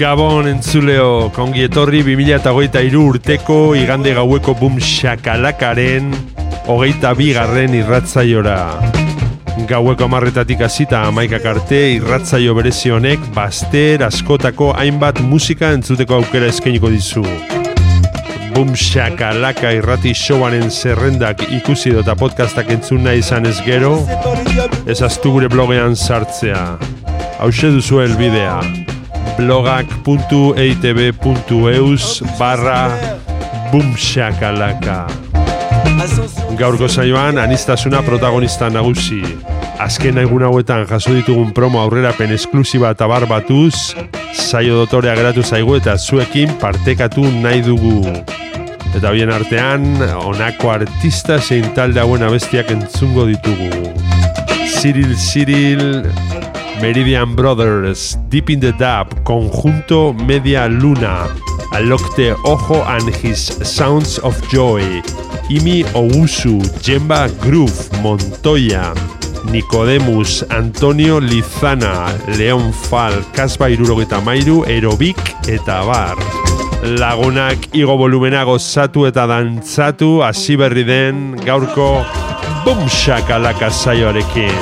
Gabon entzuleo, kongi etorri 2008 urteko igande gaueko bum shakalakaren hogeita bigarren irratzaiora. Gaueko amarretatik hasita amaikak arte irratzaio berezi honek baster askotako hainbat musika entzuteko aukera eskainiko dizu. Bum shakalaka irrati showaren zerrendak ikusi dota podcastak entzun nahi izan ez gero, ez aztu gure blogean sartzea. Hau duzu helbidea blogak.eitb.eus barra bumshakalaka Gaurko saioan anistasuna protagonista nagusi. Azken egun hauetan jaso ditugun promo aurrerapen esklusiba eta bar saio dotorea geratu zaigu eta zuekin partekatu nahi dugu. Eta bien artean, honako artista zein talde hauen abestiak entzungo ditugu. Cyril Cyril, Meridian Brothers, Deep in the Dub, Conjunto Media Luna, Alokte Ojo and His Sounds of Joy, Imi Ousu, Jemba Groove, Montoya, Nicodemus, Antonio Lizana, Leon Fal, Kasba Irurogeta Mairu, Aerobik eta Bar. Lagunak igo volumena gozatu eta dantzatu, hasi berri den gaurko bumshakalaka saioarekin.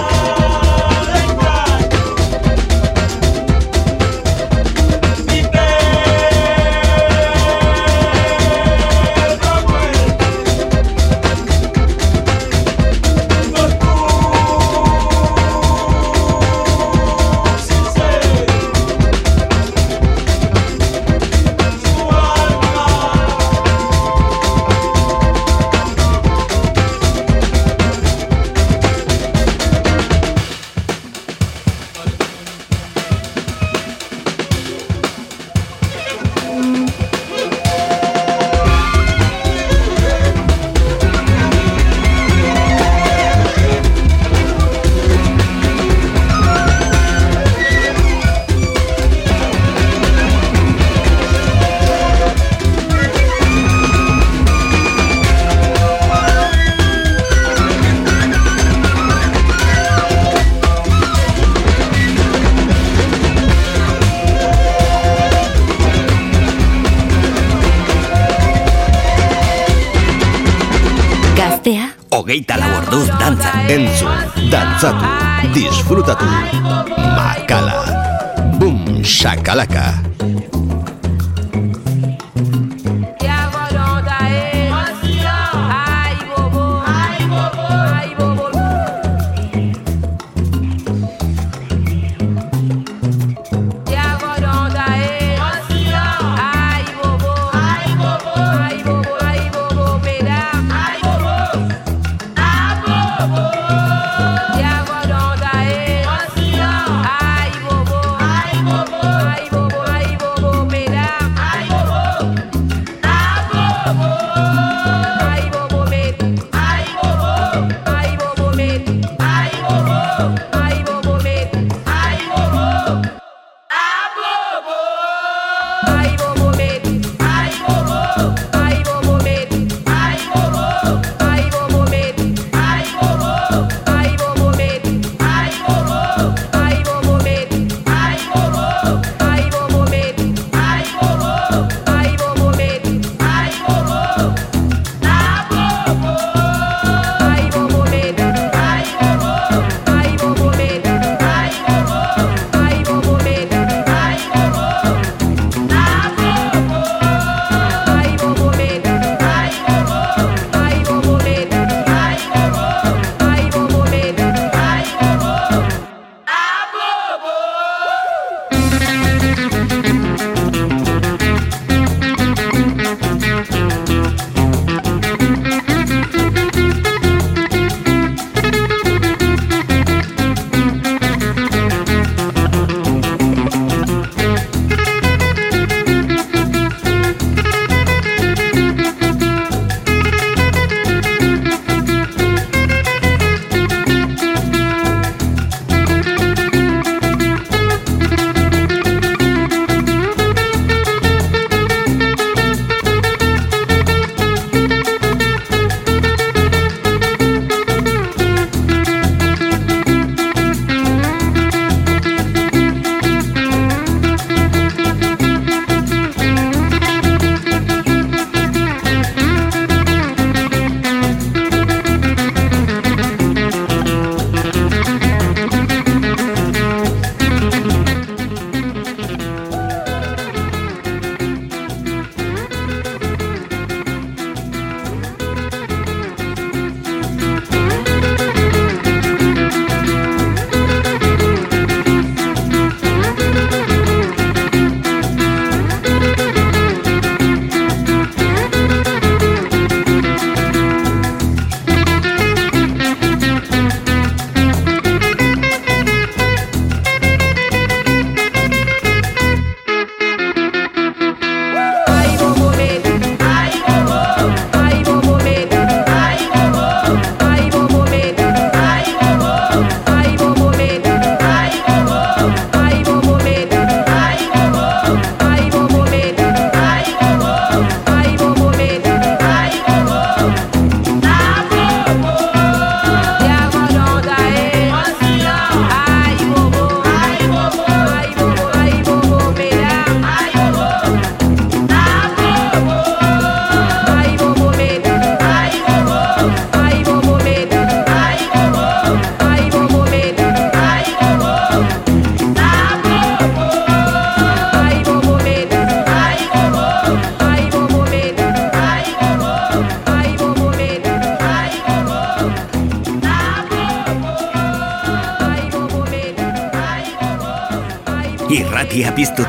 Hogeita lau orduz dantza Entzun, dantzatu, disfrutatu. Makala. Bum, shakalaka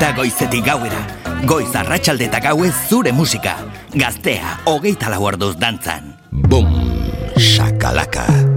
piztuta goizetik gauera. Goiz arratsalde eta gauez zure musika. Gaztea, hogeita lau orduz dantzan. Bum, shakalaka.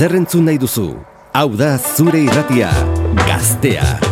Zer entzun nahi duzu? Hau da zure irratia, gaztea.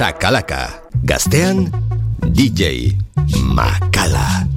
Shakalaka. Gaztean, DJ Makala.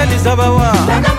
realizava o ar.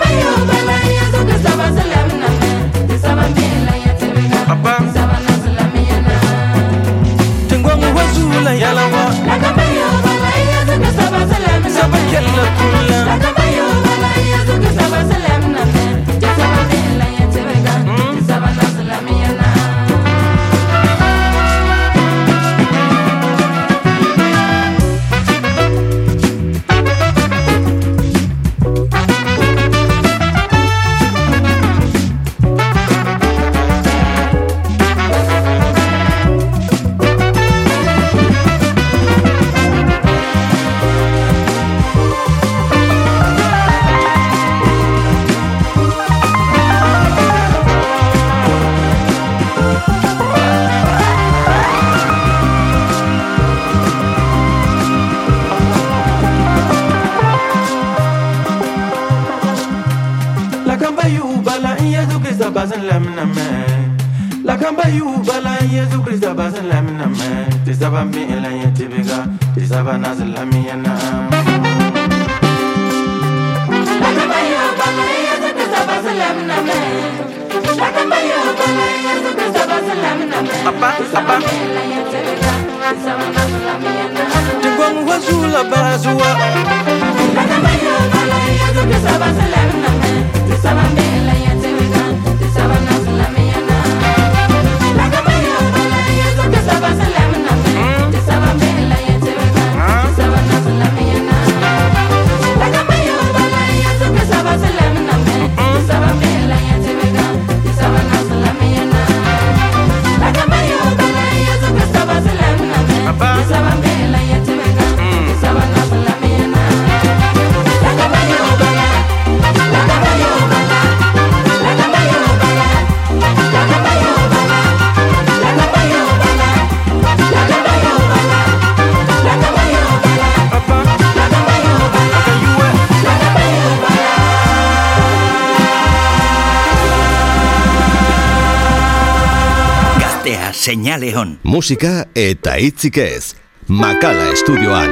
Señaleon. Musika eta hitzik ez. Makala estudioan.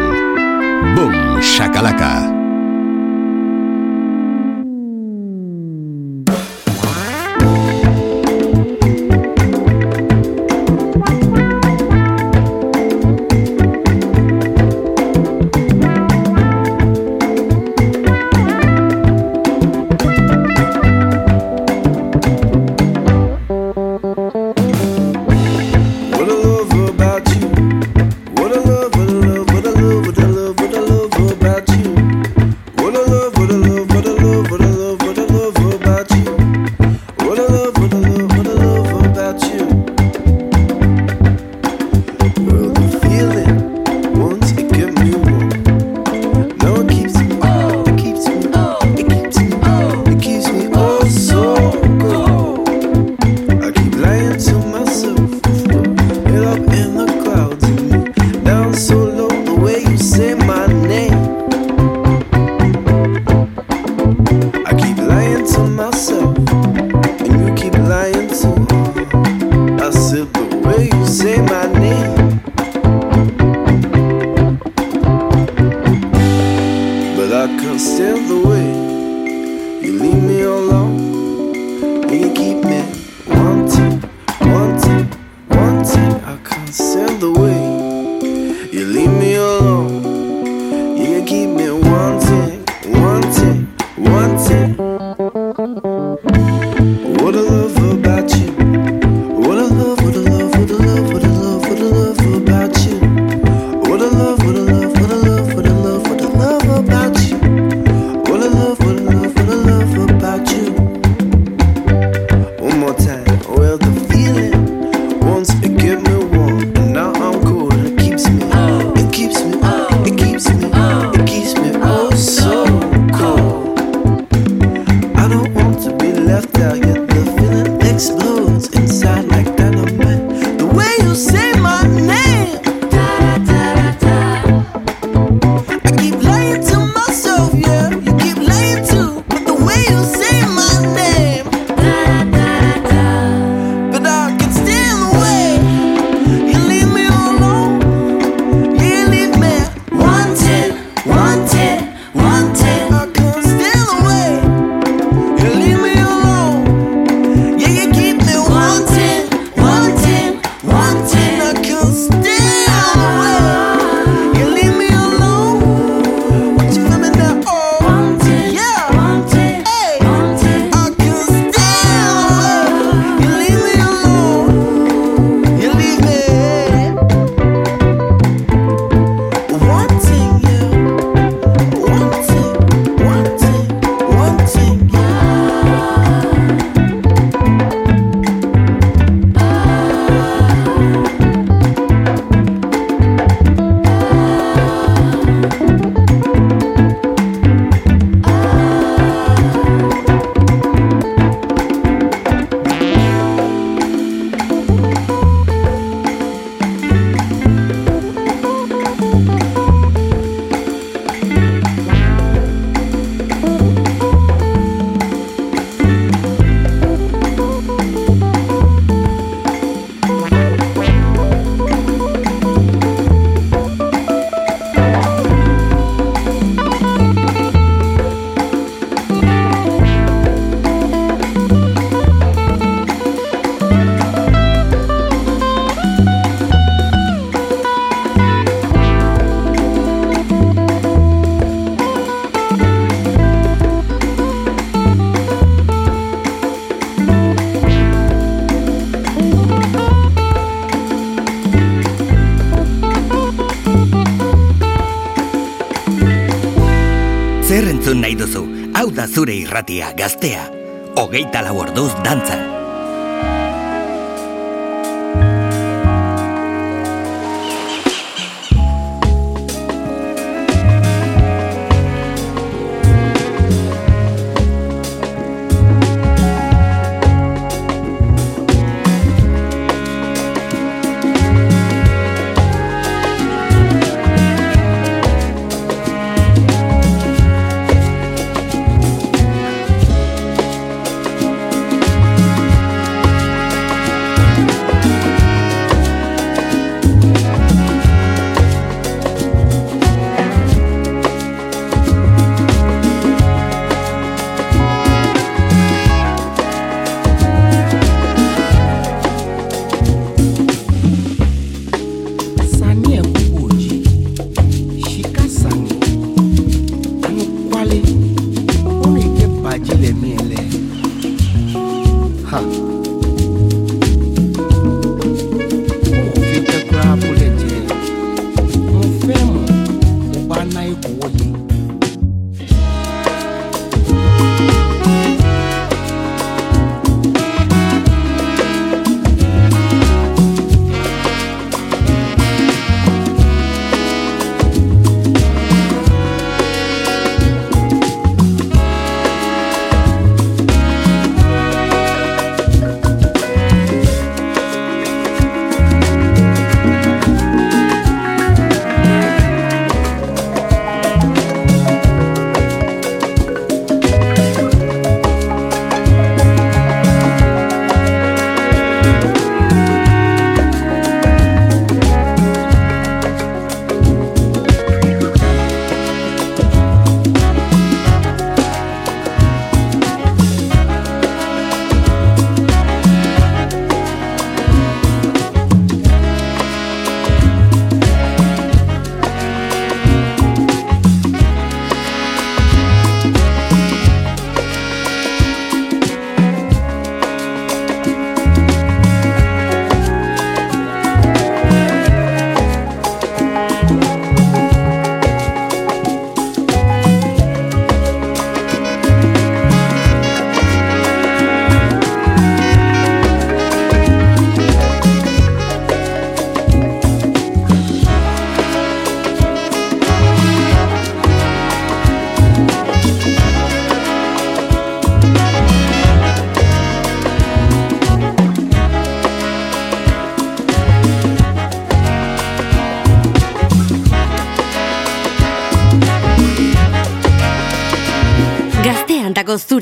Boom, shakalaka. Still the way You leave me alone. irratia gaztea, hogeita lau orduz dantzan.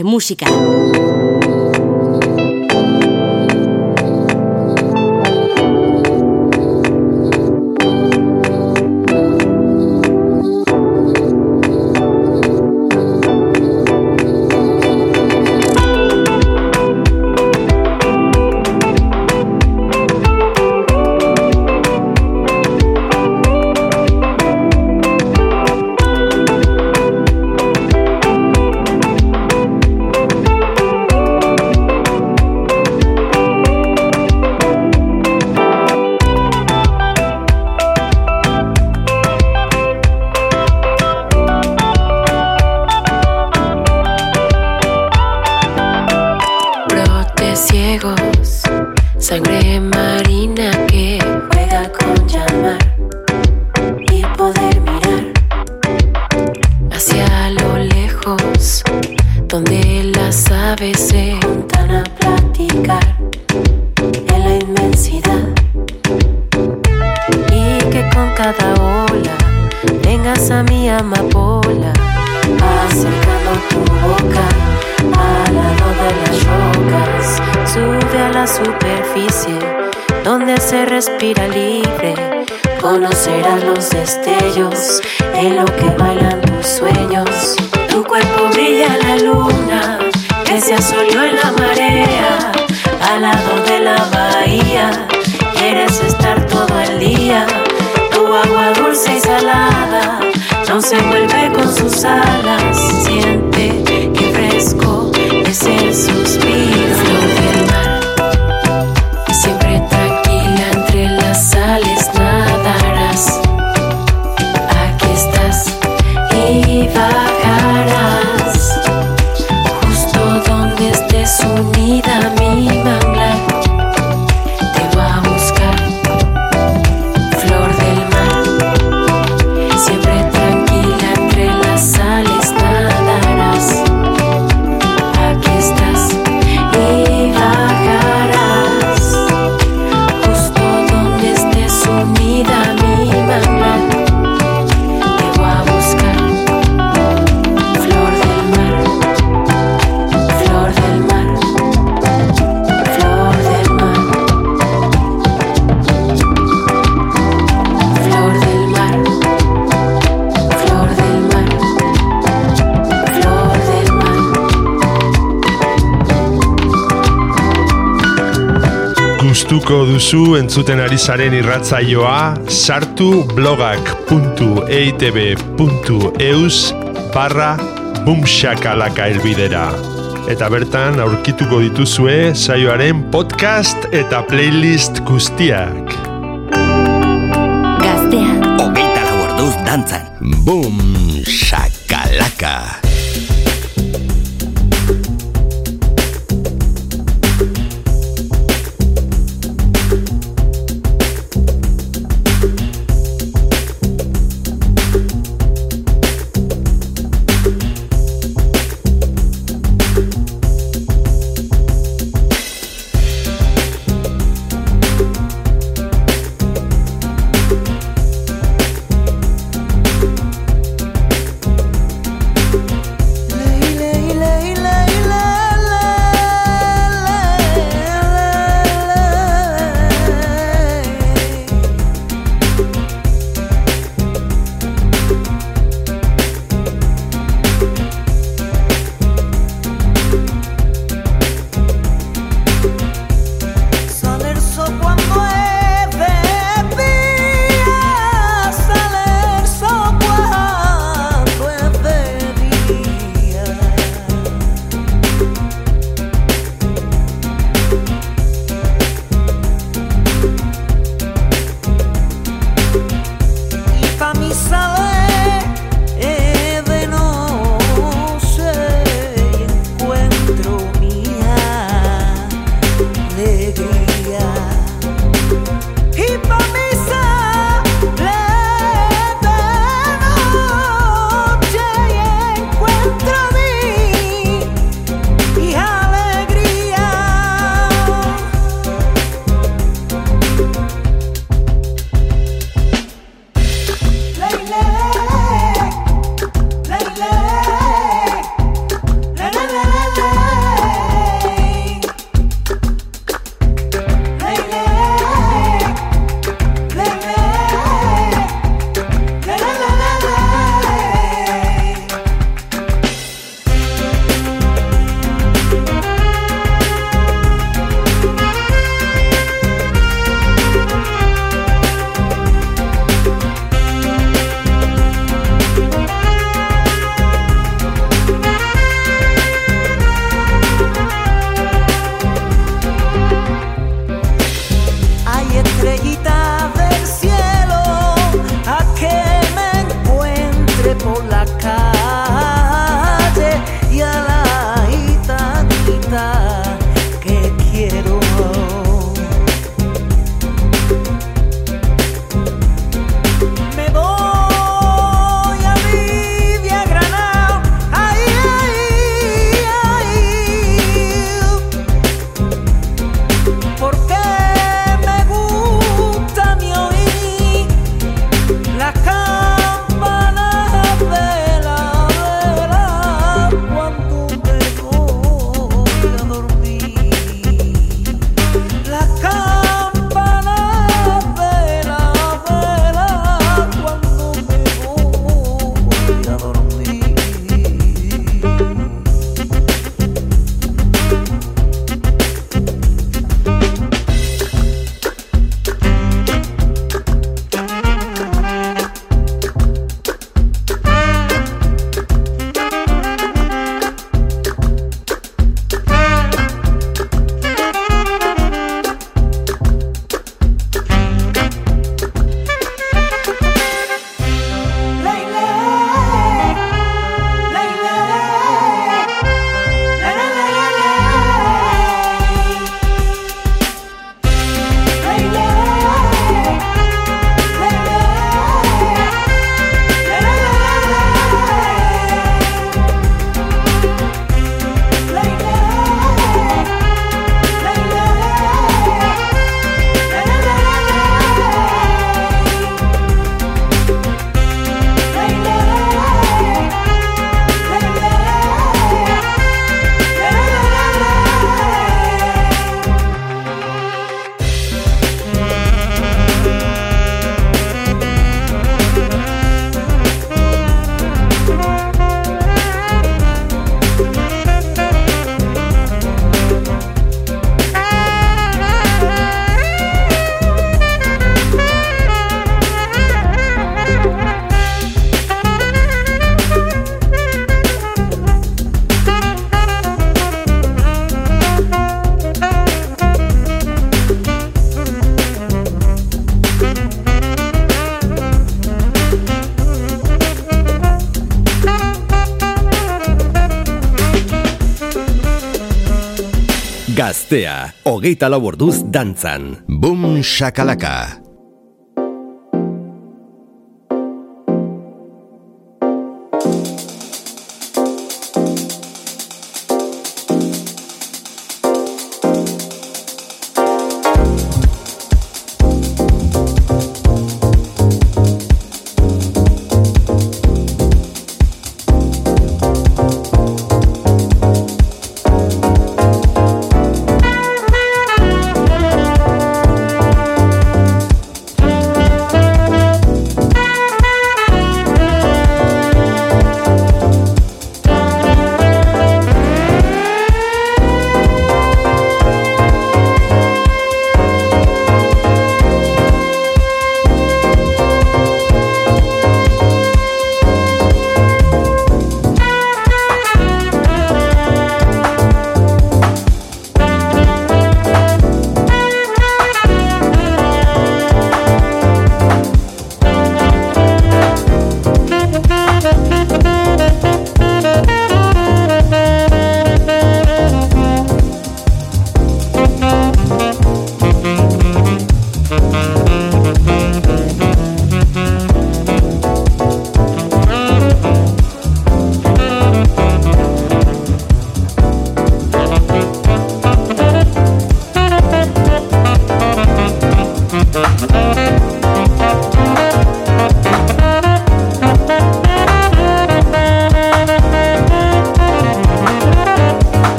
Música. los sueños. Tu cuerpo brilla en la luna, que se asoló en la marea, al lado de la bahía. Quieres estar todo el día, tu agua dulce y salada, no se vuelve con sus alas. gustuko duzu entzuten ari zaren irratzaioa sartu blogak.eitb.eus barra bumxakalaka elbidera. Eta bertan aurkituko dituzue saioaren podcast eta playlist guztiak. Gaztea. Ogeita lau orduz dantzan. Bumxakalaka. Hogeita lau orduz dantzan. Shakalaka. Shakalaka.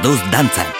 Orduz dantzan.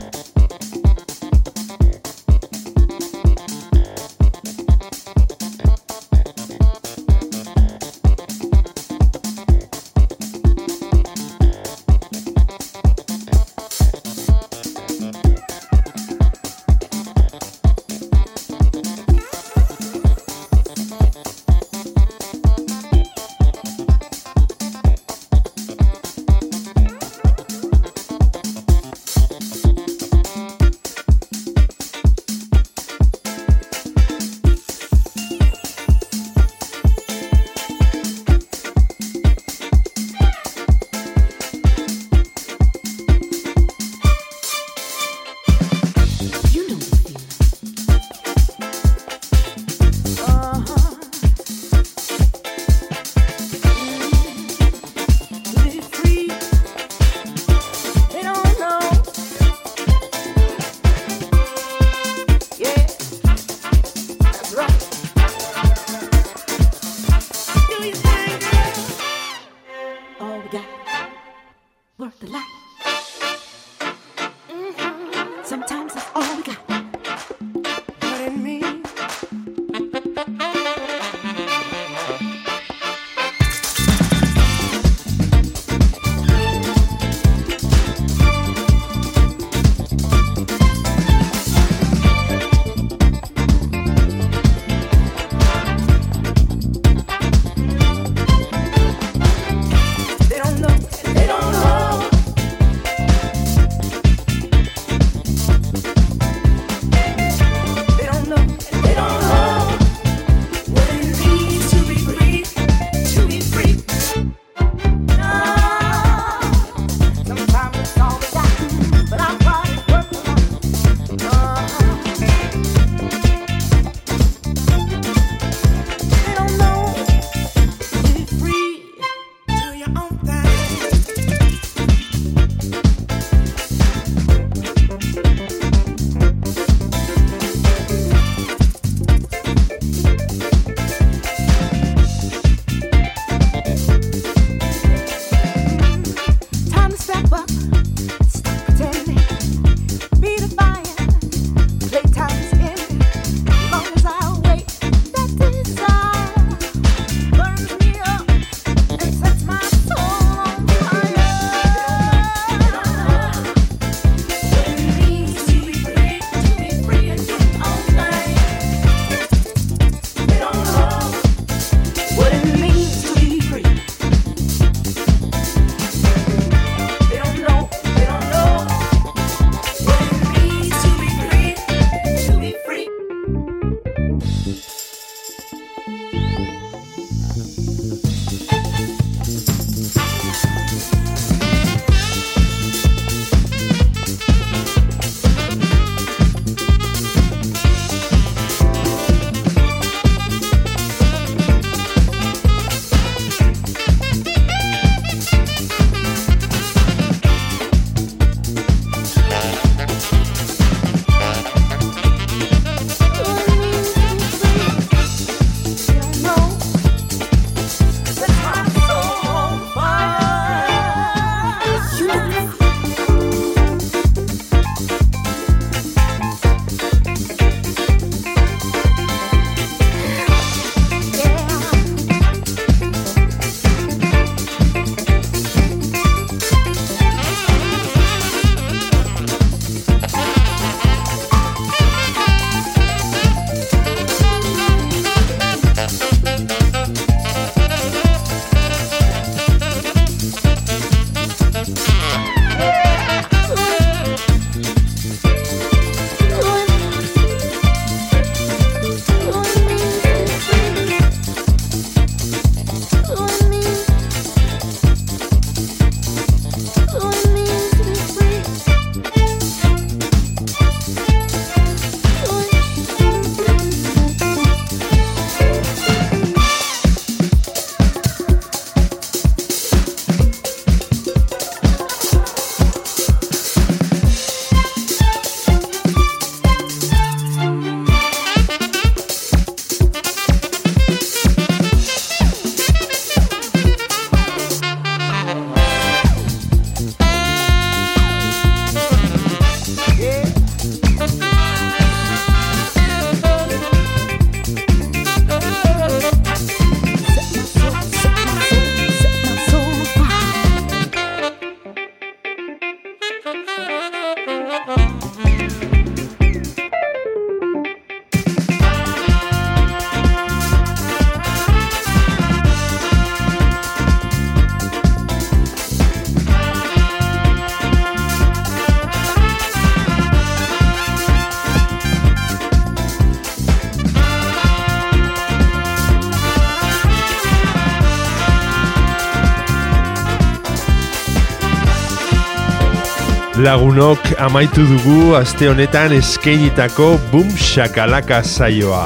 Lagunok amaitu dugu aste honetan eskeinitako bum shakalaka saioa.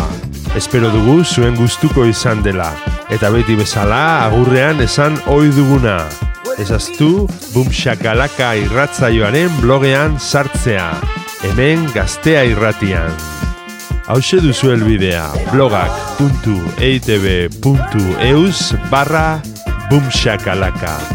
Espero dugu zuen gustuko izan dela. Eta beti bezala agurrean esan ohi duguna. Ezaztu bum shakalaka irratzaioaren blogean sartzea. Hemen gaztea irratian. Hauxe duzu elbidea blogak.eitb.eus barra bumshakalaka.